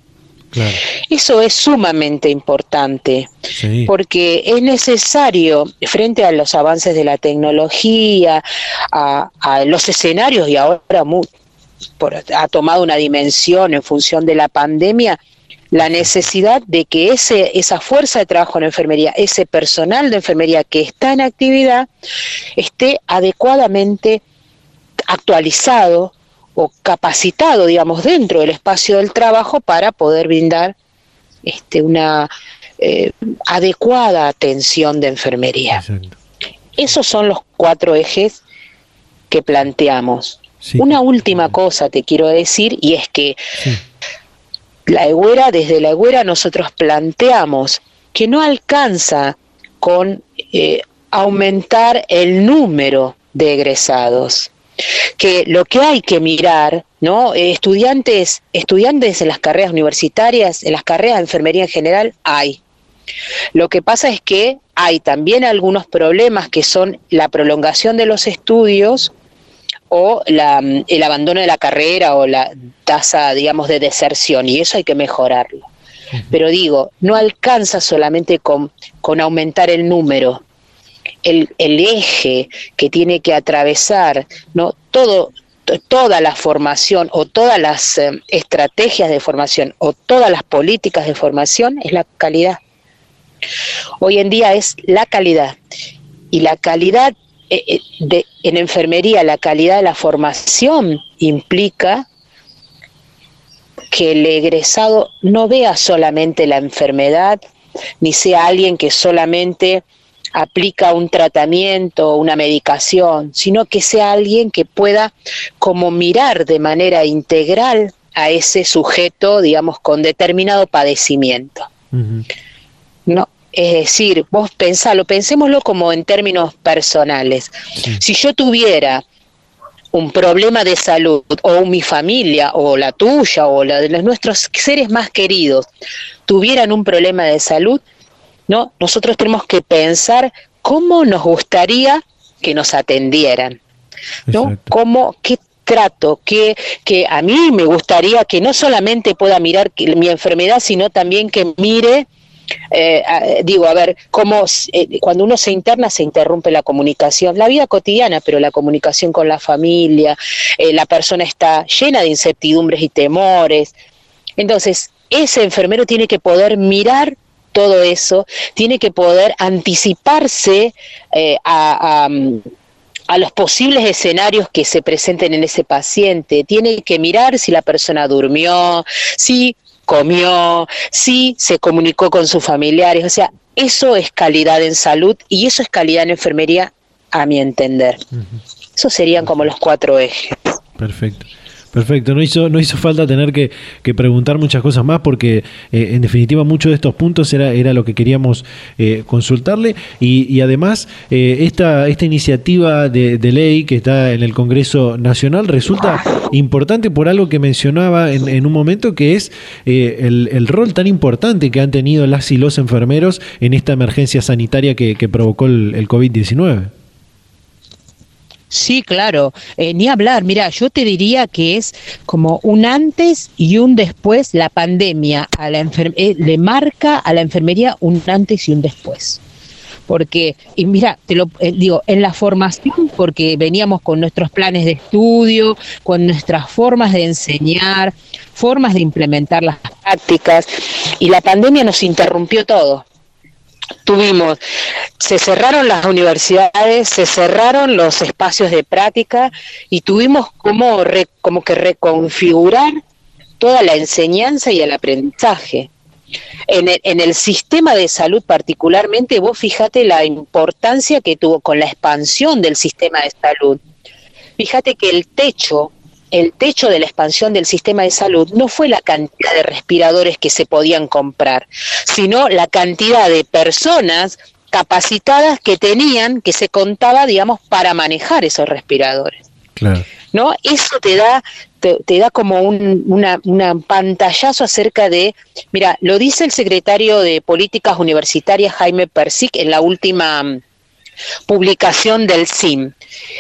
S6: Eso es sumamente importante porque es necesario, frente a los avances de la tecnología, a, los escenarios y ahora ha tomado una dimensión en función de la pandemia, la necesidad de que ese, esa fuerza de trabajo en enfermería, ese personal de enfermería que está en actividad, esté adecuadamente actualizado, o capacitado, digamos, dentro del espacio del trabajo para poder brindar este, una eh, adecuada atención de enfermería. Esos son los cuatro ejes que planteamos. Una última cosa te quiero decir y es que la Egüera, desde la Egüera nosotros planteamos que no alcanza con eh, aumentar el número de egresados que lo que hay que mirar, ¿no? Estudiantes, estudiantes en las carreras universitarias, en las carreras de enfermería en general, hay. Lo que pasa es que hay también algunos problemas que son la prolongación de los estudios o el abandono de la carrera o la tasa, digamos, de deserción, y eso hay que mejorarlo. Pero digo, no alcanza solamente con, con aumentar el número, el, eje que tiene que atravesar ¿no? Todo, toda la formación o todas las eh, estrategias de formación o todas las políticas de formación es la calidad. Hoy en día es la calidad. Y la calidad de, en enfermería, la calidad de la formación implica que el egresado no vea solamente la enfermedad, ni sea alguien que solamente aplica un tratamiento, una medicación, sino que sea alguien que pueda como mirar de manera integral a ese sujeto, digamos, con determinado padecimiento. No, es decir, vos pensalo, pensémoslo como en términos personales. Si yo tuviera un problema de salud, o mi familia, o la tuya, o la de los nuestros seres más queridos, tuvieran un problema de salud, ¿no? Nosotros tenemos que pensar cómo nos gustaría que nos atendieran, ¿no? Cómo, qué trato, que, que a mí me gustaría que no solamente pueda mirar mi enfermedad, sino también que mire eh, digo, a ver, cómo eh, cuando uno se interna se interrumpe la comunicación, la vida cotidiana, pero la comunicación con la familia, eh, la persona está llena de incertidumbres y temores. Entonces, ese enfermero tiene que poder mirar todo eso, tiene que poder anticiparse eh, a, los posibles escenarios que se presenten en ese paciente, tiene que mirar si la persona durmió, si comió, si se comunicó con sus familiares, o sea, eso es calidad en salud y eso es calidad en enfermería a mi entender. Esos serían como los cuatro ejes.
S1: Perfecto. Perfecto, no hizo, no hizo falta tener que, preguntar muchas cosas más porque eh, en definitiva muchos de estos puntos era, era lo que queríamos eh, consultarle y, además eh, esta, esta iniciativa de, ley que está en el Congreso Nacional resulta importante por algo que mencionaba en, un momento que es el, rol tan importante que han tenido las y los enfermeros en esta emergencia sanitaria que, provocó el, el COVID-19.
S6: Sí, claro, eh, ni hablar. Mira, yo te diría que es como un antes y un después. La pandemia a la eh, le marca a la enfermería un antes y un después. Porque, y mira, te lo eh, digo, en la formación, porque veníamos con nuestros planes de estudio, con nuestras formas de enseñar, formas de implementar las prácticas, y la pandemia nos interrumpió todo tuvimos, se cerraron las universidades, se cerraron los espacios de práctica y tuvimos como, que reconfigurar toda la enseñanza y el aprendizaje. En el, en el, sistema de salud particularmente, vos fíjate la importancia que tuvo con la expansión del sistema de salud. Fíjate que el techo el techo de la expansión del sistema de salud no fue la cantidad de respiradores que se podían comprar, sino la cantidad de personas capacitadas que tenían, que se contaba, digamos, para manejar esos respiradores. Claro. ¿No? Eso te da, te, da como un una, pantallazo acerca de, mira, lo dice el secretario de Políticas Universitarias, Jaime Persic, en la última mm, publicación del CIM.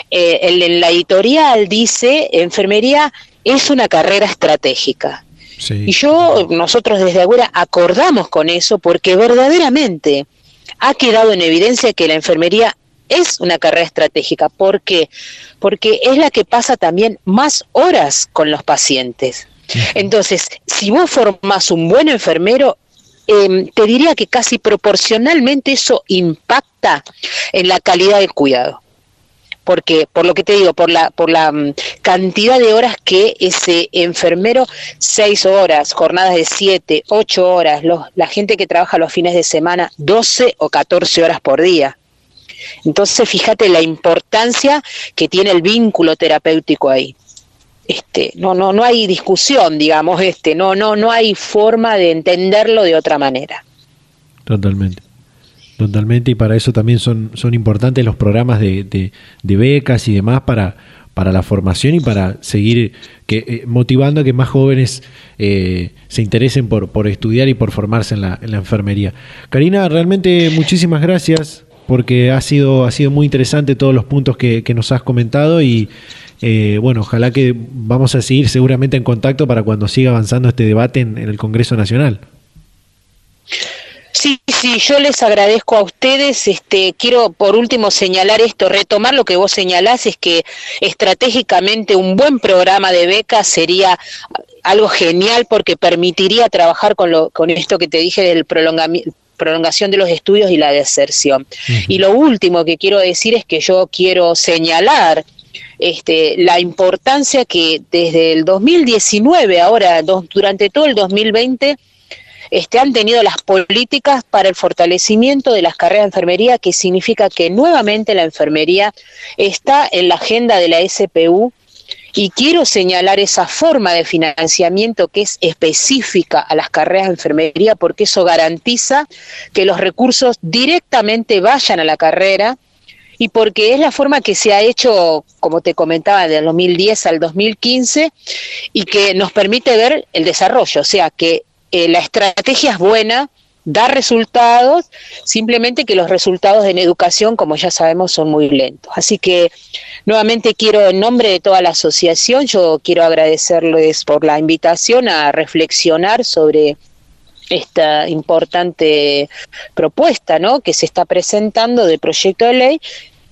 S6: Eh, en la editorial dice, enfermería es una carrera estratégica. Y yo, nosotros desde Agüera acordamos con eso porque verdaderamente ha quedado en evidencia que la enfermería es una carrera estratégica. ¿Por qué? Porque es la que pasa también más horas con los pacientes. Entonces, si vos formás un buen enfermero, em, te diría que casi proporcionalmente eso impacta en la calidad del cuidado porque por lo que te digo, por la por la mm, cantidad de horas que ese enfermero, seis horas, jornadas de siete, ocho horas, la gente que trabaja los fines de semana, doce o catorce horas por día. Entonces, fíjate la importancia que tiene el vínculo terapéutico ahí. Este, no, no, no hay discusión, digamos, este, no, no, no hay forma de entenderlo de otra manera.
S1: Totalmente. Totalmente, y para eso también son, son importantes los programas de, becas y demás para, para la formación y para seguir que, eh, motivando a que más jóvenes eh, se interesen por, por estudiar y por formarse en la, en la enfermería. Karina, realmente muchísimas gracias porque ha sido, ha sido muy interesante todos los puntos que, nos has comentado y eh, bueno, ojalá que vamos a seguir seguramente en contacto para cuando siga avanzando este debate en el Congreso Nacional.
S6: Sí, sí, yo les agradezco a ustedes. Este, quiero por último señalar esto, retomar lo que vos señalás, es que estratégicamente un buen programa de becas sería algo genial porque permitiría trabajar con, lo, con esto que te dije del prolongación de los estudios y la deserción. Y lo último que quiero decir es que yo quiero señalar este, la importancia que desde el 2019, ahora durante todo el 2020, este, han tenido las políticas para el fortalecimiento de las carreras de enfermería, que significa que nuevamente la enfermería está en la agenda de la SPU y quiero señalar esa forma de financiamiento que es específica a las carreras de enfermería porque eso garantiza que los recursos directamente vayan a la carrera y porque es la forma que se ha hecho, como te comentaba, del 2010 al 2015 y que nos permite ver el desarrollo, o sea, que eh, la estrategia es buena, da resultados, simplemente que los resultados en educación, como ya sabemos, son muy lentos. Así que nuevamente quiero, en nombre de toda la asociación, yo quiero agradecerles por la invitación a reflexionar sobre esta importante propuesta ¿no? que se está presentando de proyecto de ley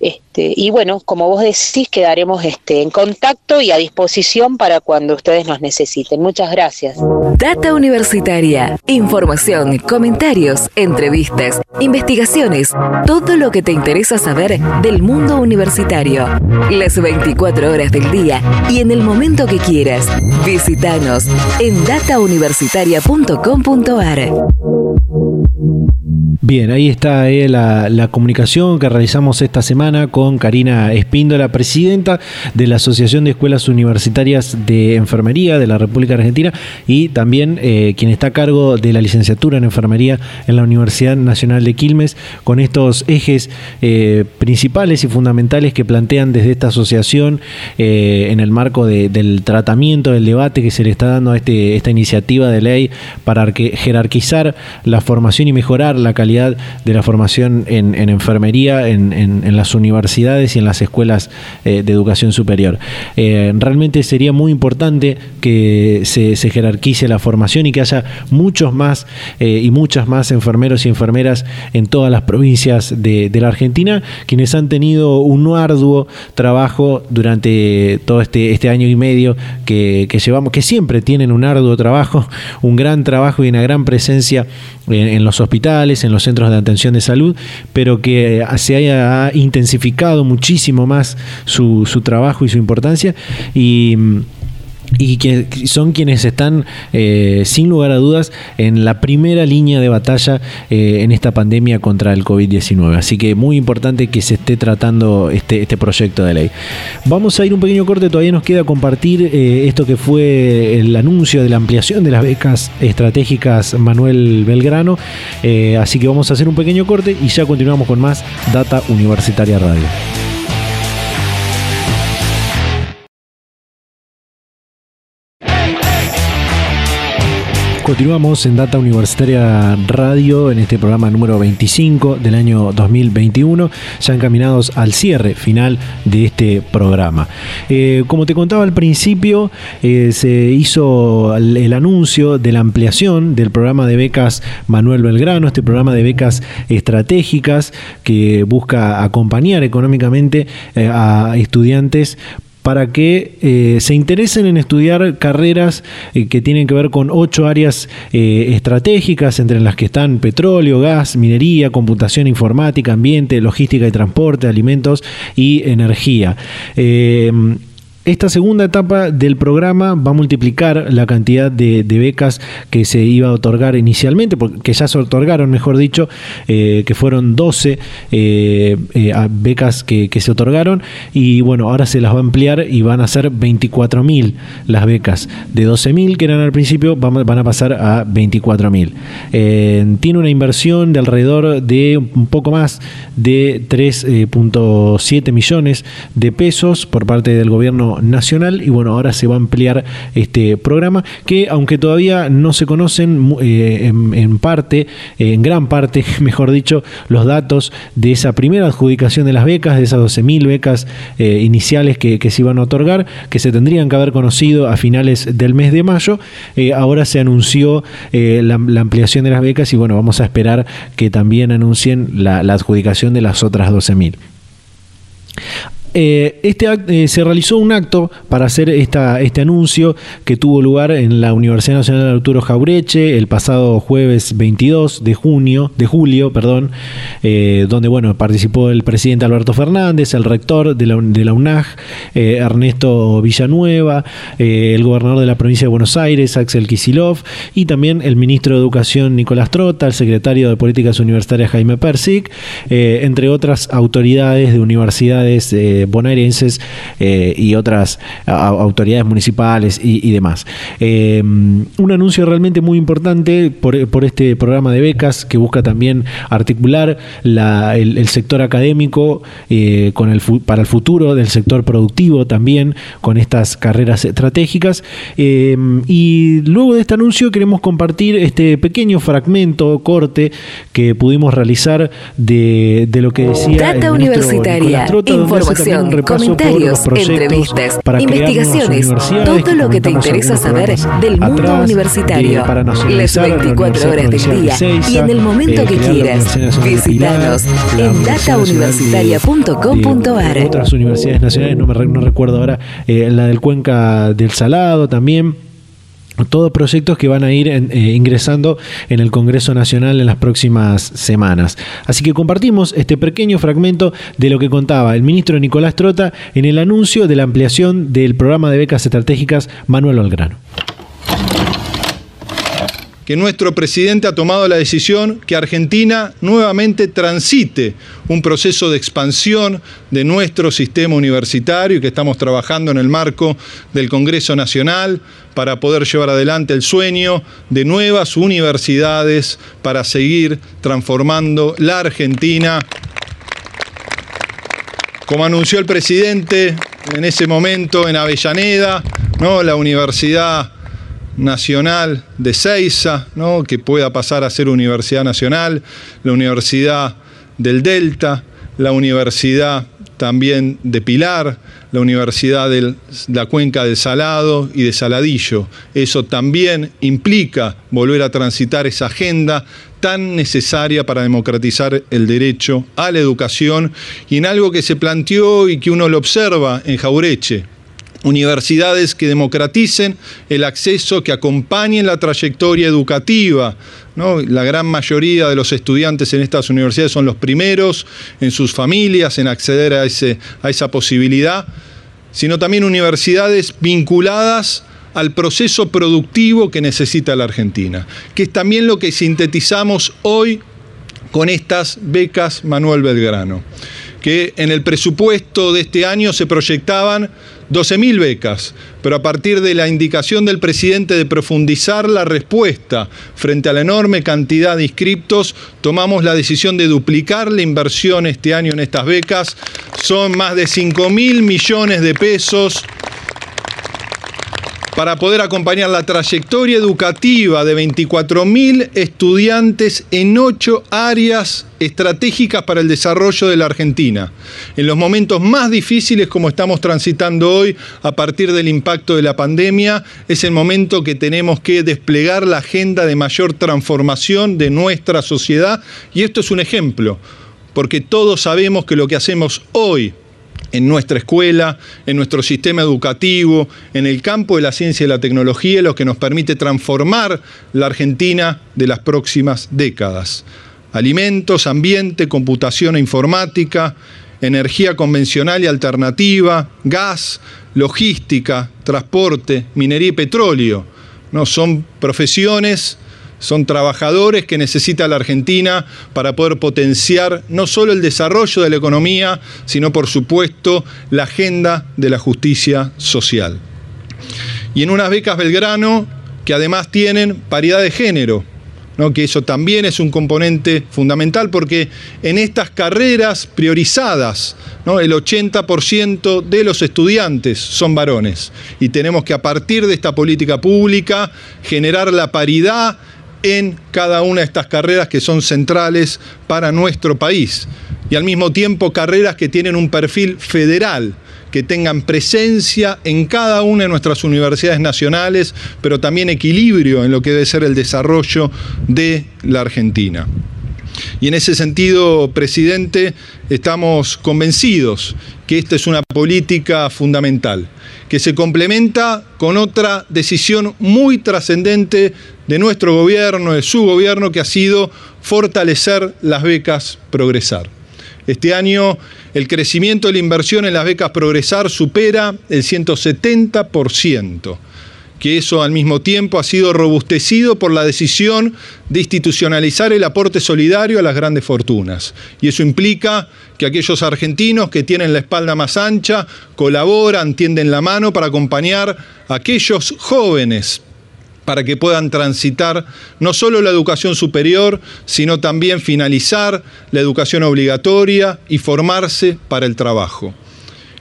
S6: este, y bueno, como vos decís, quedaremos este, en contacto y a disposición para cuando ustedes nos necesiten. Muchas gracias.
S2: Data Universitaria. Información, comentarios, entrevistas, investigaciones, todo lo que te interesa saber del mundo universitario. Las 24 horas del día y en el momento que quieras. Visítanos en datauniversitaria.com.ar.
S1: Bien, ahí está eh, la, comunicación que realizamos esta semana con Karina Espíndola, presidenta de la Asociación de Escuelas Universitarias de Enfermería de la República Argentina y también eh, quien está a cargo de la licenciatura en enfermería en la Universidad Nacional de Quilmes, con estos ejes eh, principales y fundamentales que plantean desde esta asociación en el marco del tratamiento, del debate que se le está dando a este, esta iniciativa de ley para jerarquizar la formación y mejorar la calidad de la formación en, enfermería en, las universidades y en las escuelas eh, de educación superior. Eh, realmente sería muy importante que se, jerarquice la formación y que haya muchos más eh, y muchas más enfermeros y enfermeras en todas las provincias de, la Argentina, quienes han tenido un arduo trabajo durante todo este, este año y medio que, llevamos, que siempre tienen un arduo trabajo, un gran trabajo y una gran presencia en los hospitales, en los centros de atención de salud, pero que se haya intensificado muchísimo más su, su trabajo y su importancia. Y y que son quienes están, eh, sin lugar a dudas, en la primera línea de batalla eh, en esta pandemia contra el COVID-19. Así que muy importante que se esté tratando este, este proyecto de ley. Vamos a ir un pequeño corte, todavía nos queda compartir eh, esto que fue el anuncio de la ampliación de las becas estratégicas Manuel Belgrano. así que vamos a hacer un pequeño corte y ya continuamos con más Data Universitaria Radio. Continuamos en Data Universitaria Radio en este programa número 25 del año 2021, ya encaminados al cierre final de este programa. Eh, como te contaba al principio, eh, se hizo el, anuncio de la ampliación del programa de becas Manuel Belgrano, este programa de becas estratégicas que busca acompañar económicamente eh, a estudiantes para que eh, se interesen en estudiar carreras eh, que tienen que ver con ocho áreas eh, estratégicas, entre las que están petróleo, gas, minería, computación informática, ambiente, logística y transporte, alimentos y energía. Esta segunda etapa del programa va a multiplicar la cantidad de, becas que se iba a otorgar inicialmente, que ya se otorgaron, mejor dicho, eh, que fueron 12 eh, eh, becas que, se otorgaron y bueno, ahora se las va a ampliar y van a ser 24.000 las becas. De 12.000 que eran al principio van, van a pasar a 24.000. tiene una inversión de alrededor de un poco más de 3.7 millones de pesos por parte del gobierno nacional y bueno, ahora se va a ampliar este programa que aunque todavía no se conocen eh, en, parte, eh, en gran parte, mejor dicho, los datos de esa primera adjudicación de las becas, de esas 12.000 becas eh, iniciales que, se iban a otorgar, que se tendrían que haber conocido a finales del mes de mayo, ahora se anunció la, ampliación de las becas y bueno, vamos a esperar que también anuncien la, la adjudicación de las otras 12.000. Eh, este eh, se realizó un acto para hacer esta, este anuncio que tuvo lugar en la Universidad Nacional Arturo Jaureche el pasado jueves 22 de junio, de julio, perdón, eh, donde bueno participó el presidente Alberto Fernández, el rector de la, de la UNAG, Ernesto Villanueva, el gobernador de la provincia de Buenos Aires, Axel Kisilov, y también el ministro de Educación Nicolás Trota, el secretario de Políticas Universitarias Jaime Persic, entre otras autoridades de universidades bonaerenses eh, y otras autoridades municipales y, demás. Eh, un anuncio realmente muy importante por, este programa de becas que busca también articular el, sector académico eh, con el, para el futuro del sector productivo también con estas carreras estratégicas. y luego de este anuncio queremos compartir este pequeño fragmento, corte que pudimos realizar de, lo que decía
S2: Data Universitaria, información comentarios, entrevistas, investigaciones, todo lo que te interesa saber del mundo universitario. Las 24 horas del día y en el momento que quieras. Visítanos en datauniversitaria.com.ar.
S1: Otras universidades nacionales, no, me, no recuerdo ahora, eh, la del Cuenca del Salado también todos proyectos que van a ir eh, ingresando en el Congreso Nacional en las próximas semanas. Así que compartimos este pequeño fragmento de lo que contaba el ministro Nicolás Trota en el anuncio de la ampliación del programa de becas estratégicas Manuel Olgrano
S7: que nuestro presidente ha tomado la decisión que Argentina nuevamente transite un proceso de expansión de nuestro sistema universitario y que estamos trabajando en el marco del Congreso Nacional para poder llevar adelante el sueño de nuevas universidades para seguir transformando la Argentina. Como anunció el presidente en ese momento en Avellaneda, ¿no? la universidad Nacional de Ceiza, ¿no? que pueda pasar a ser Universidad Nacional, la Universidad del Delta, la Universidad también de Pilar, la Universidad de la Cuenca del Salado y de Saladillo. Eso también implica volver a transitar esa agenda tan necesaria para democratizar el derecho a la educación y en algo que se planteó y que uno lo observa en Jaureche, universidades que democraticen el acceso, que acompañen la trayectoria educativa. ¿no? La gran mayoría de los estudiantes en estas universidades son los primeros en sus familias en acceder a, ese, a esa posibilidad, sino también universidades vinculadas al proceso productivo que necesita la Argentina, que es también lo que sintetizamos hoy con estas becas Manuel Belgrano, que en el presupuesto de este año se proyectaban 12.000 becas, pero a partir de la indicación del presidente de profundizar la respuesta frente a la enorme cantidad de inscriptos, tomamos la decisión de duplicar la inversión este año en estas becas. Son más de 5.000 millones de pesos para poder acompañar la trayectoria educativa de 24.000 estudiantes en ocho áreas estratégicas para el desarrollo de la Argentina. En los momentos más difíciles como estamos transitando hoy a partir del impacto de la pandemia, es el momento que tenemos que desplegar la agenda de mayor transformación de nuestra sociedad y esto es un ejemplo, porque todos sabemos que lo que hacemos hoy en nuestra escuela, en nuestro sistema educativo, en el campo de la ciencia y la tecnología, lo que nos permite transformar la Argentina de las próximas décadas. Alimentos, ambiente, computación e informática, energía convencional y alternativa, gas, logística, transporte, minería y petróleo. No son profesiones son trabajadores que necesita la Argentina para poder potenciar no solo el desarrollo de la economía, sino por supuesto la agenda de la justicia social. Y en unas becas Belgrano que además tienen paridad de género, ¿no? que eso también es un componente fundamental porque en estas carreras priorizadas ¿no? el 80% de los estudiantes son varones y tenemos que a partir de esta política pública generar la paridad en cada una de estas carreras que son centrales para nuestro país. Y al mismo tiempo carreras que tienen un perfil federal, que tengan presencia en cada una de nuestras universidades nacionales, pero también equilibrio en lo que debe ser el desarrollo de la Argentina. Y en ese sentido, presidente, estamos convencidos que esta es una política fundamental, que se complementa con otra decisión muy trascendente de nuestro gobierno, de su gobierno, que ha sido fortalecer las becas Progresar. Este año el crecimiento de la inversión en las becas Progresar supera el 170% que eso al mismo tiempo ha sido robustecido por la decisión de institucionalizar el aporte solidario a las grandes fortunas. Y eso implica que aquellos argentinos que tienen la espalda más ancha colaboran, tienden la mano para acompañar a aquellos jóvenes para que puedan transitar no solo la educación superior, sino también finalizar la educación obligatoria y formarse para el trabajo.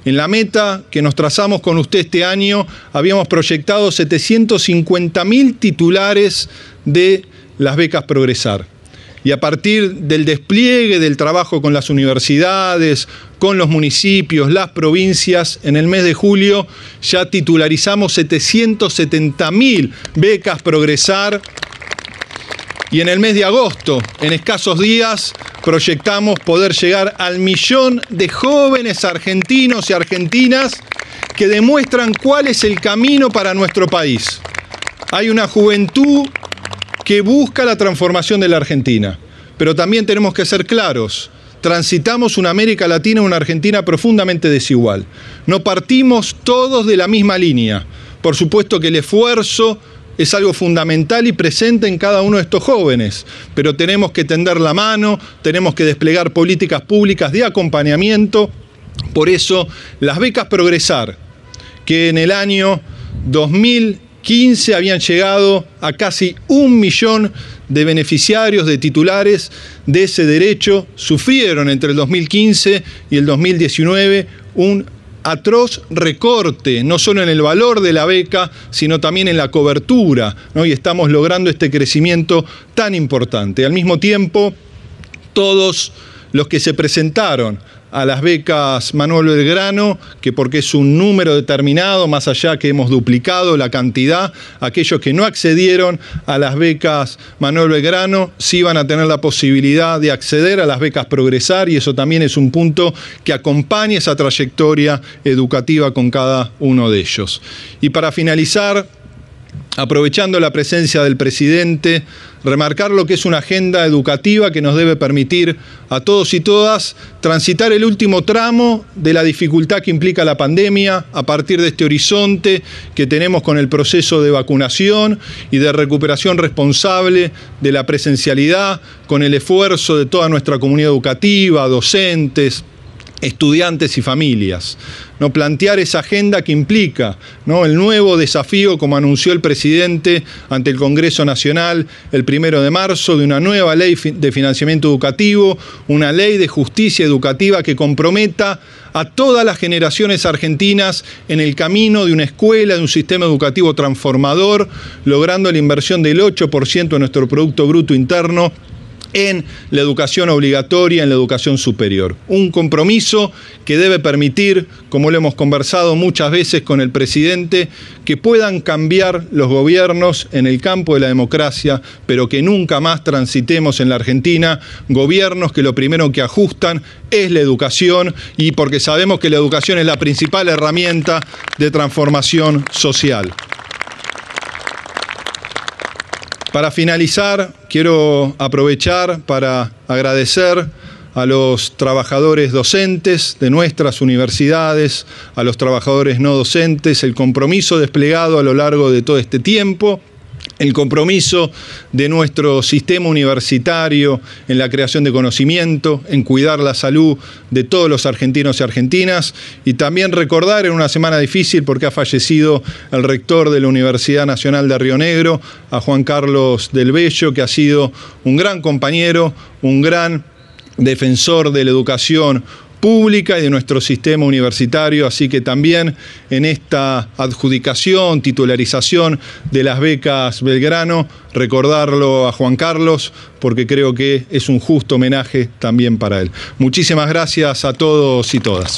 S7: En la meta que nos trazamos con usted este año, habíamos proyectado 750 mil titulares de las becas Progresar. Y a partir del despliegue del trabajo con las universidades, con los municipios, las provincias, en el mes de julio ya titularizamos 770 mil becas Progresar y en el mes de agosto, en escasos días, proyectamos poder llegar al millón de jóvenes argentinos y argentinas que demuestran cuál es el camino para nuestro país. Hay una juventud que busca la transformación de la Argentina, pero también tenemos que ser claros. Transitamos una América Latina una Argentina profundamente desigual. No partimos todos de la misma línea. Por supuesto que el esfuerzo es algo fundamental y presente en cada uno de estos jóvenes, pero tenemos que tender la mano, tenemos que desplegar políticas públicas de acompañamiento. Por eso, las becas Progresar, que en el año 2015 habían llegado a casi un millón de beneficiarios, de titulares de ese derecho, sufrieron entre el 2015 y el 2019 un atroz recorte, no solo en el valor de la beca, sino también en la cobertura, y estamos logrando este crecimiento tan importante. Al mismo tiempo, todos los que se presentaron a las becas Manuel Belgrano, que porque es un número determinado, más allá que hemos duplicado la cantidad, aquellos que no accedieron a las becas Manuel Belgrano sí van a tener la posibilidad de acceder a las becas Progresar y eso también es un punto que acompaña esa trayectoria educativa con cada uno de ellos. Y para finalizar, aprovechando la presencia del presidente, remarcar lo que es una agenda educativa que nos debe permitir a todos y todas transitar el último tramo de la dificultad que implica la pandemia a partir de este horizonte que tenemos con el proceso de vacunación y de recuperación responsable de la presencialidad, con el esfuerzo de toda nuestra comunidad educativa, docentes, estudiantes y familias. ¿no? Plantear esa agenda que implica ¿no? el nuevo desafío, como anunció el presidente ante el Congreso Nacional el primero de marzo, de una nueva ley de financiamiento educativo, una ley de justicia educativa que comprometa a todas las generaciones argentinas en el camino de una escuela, de un sistema educativo transformador, logrando la inversión del 8% de nuestro Producto Bruto Interno en la educación obligatoria, en la educación superior. Un compromiso que debe permitir, como lo hemos conversado muchas veces con el presidente, que puedan cambiar los gobiernos en el campo de la democracia, pero que nunca más transitemos en la Argentina gobiernos que lo primero que ajustan es la educación y porque sabemos que la educación es la principal herramienta de transformación social. Para finalizar, quiero aprovechar para agradecer a los trabajadores docentes de nuestras universidades, a los trabajadores no docentes, el compromiso desplegado a lo largo de todo este tiempo el compromiso de nuestro sistema universitario en la creación de conocimiento, en cuidar la salud de todos los argentinos y argentinas y también recordar en una semana difícil porque ha fallecido el rector de la Universidad Nacional de Río Negro, a Juan Carlos del Bello, que ha sido un gran compañero, un gran defensor de la educación pública y de nuestro sistema universitario, así que también en esta adjudicación, titularización de las becas Belgrano, recordarlo a Juan Carlos, porque creo que es un justo homenaje también para él. Muchísimas gracias a todos y todas.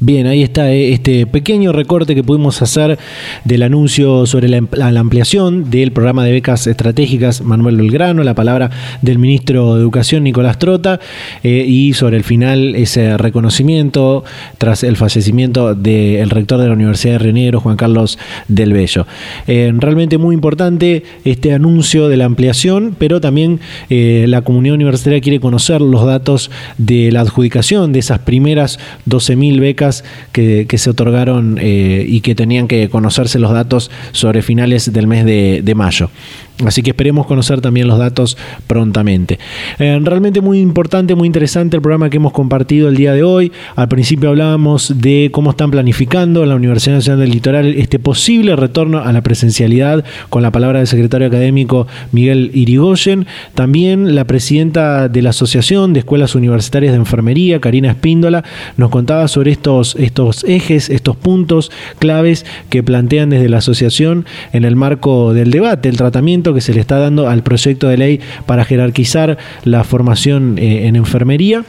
S1: Bien, ahí está eh, este pequeño recorte que pudimos hacer del anuncio sobre la, ampliación del programa de becas estratégicas Manuel Belgrano, la palabra del ministro de Educación Nicolás Trota eh, y sobre el final ese reconocimiento tras el fallecimiento del rector de la Universidad de Río Negro, Juan Carlos del Bello. Eh, realmente muy importante este anuncio de la ampliación, pero también la comunidad universitaria quiere conocer los datos de la adjudicación de esas primeras 12.000 becas que, se otorgaron eh, y que tenían que conocerse los datos sobre finales del mes de mayo. Así que esperemos conocer también los datos prontamente. Eh, realmente muy importante, muy interesante el programa que hemos compartido el día de hoy. Al principio hablábamos de cómo están planificando en la Universidad Nacional del Litoral este posible retorno a la presencialidad con la palabra del secretario académico Miguel Irigoyen. También la presidenta de la Asociación de Escuelas Universitarias de Enfermería, Karina Espíndola, nos contaba sobre estos, estos ejes, estos puntos claves que plantean desde la asociación en el marco del debate, el tratamiento que se le está dando al proyecto de ley para jerarquizar la formación eh, en enfermería.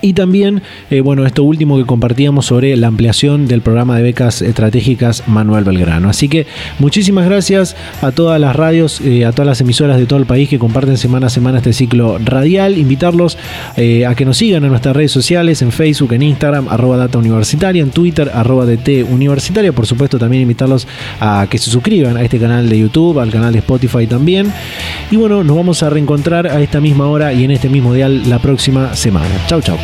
S1: Y también, eh, bueno, esto último que compartíamos sobre la ampliación del programa de becas estratégicas Manuel Belgrano. Así que muchísimas gracias a todas las radios, eh, a todas las emisoras de todo el país que comparten semana a semana este ciclo radial. Invitarlos eh, a que nos sigan en nuestras redes sociales, en Facebook, en Instagram, arroba data universitaria, en Twitter, arroba DT universitaria. Por supuesto, también invitarlos a que se suscriban a este canal de YouTube, al canal de Spotify también. Y bueno, nos vamos a reencontrar a esta misma hora y en este mismo dial la próxima semana. Chau, chau.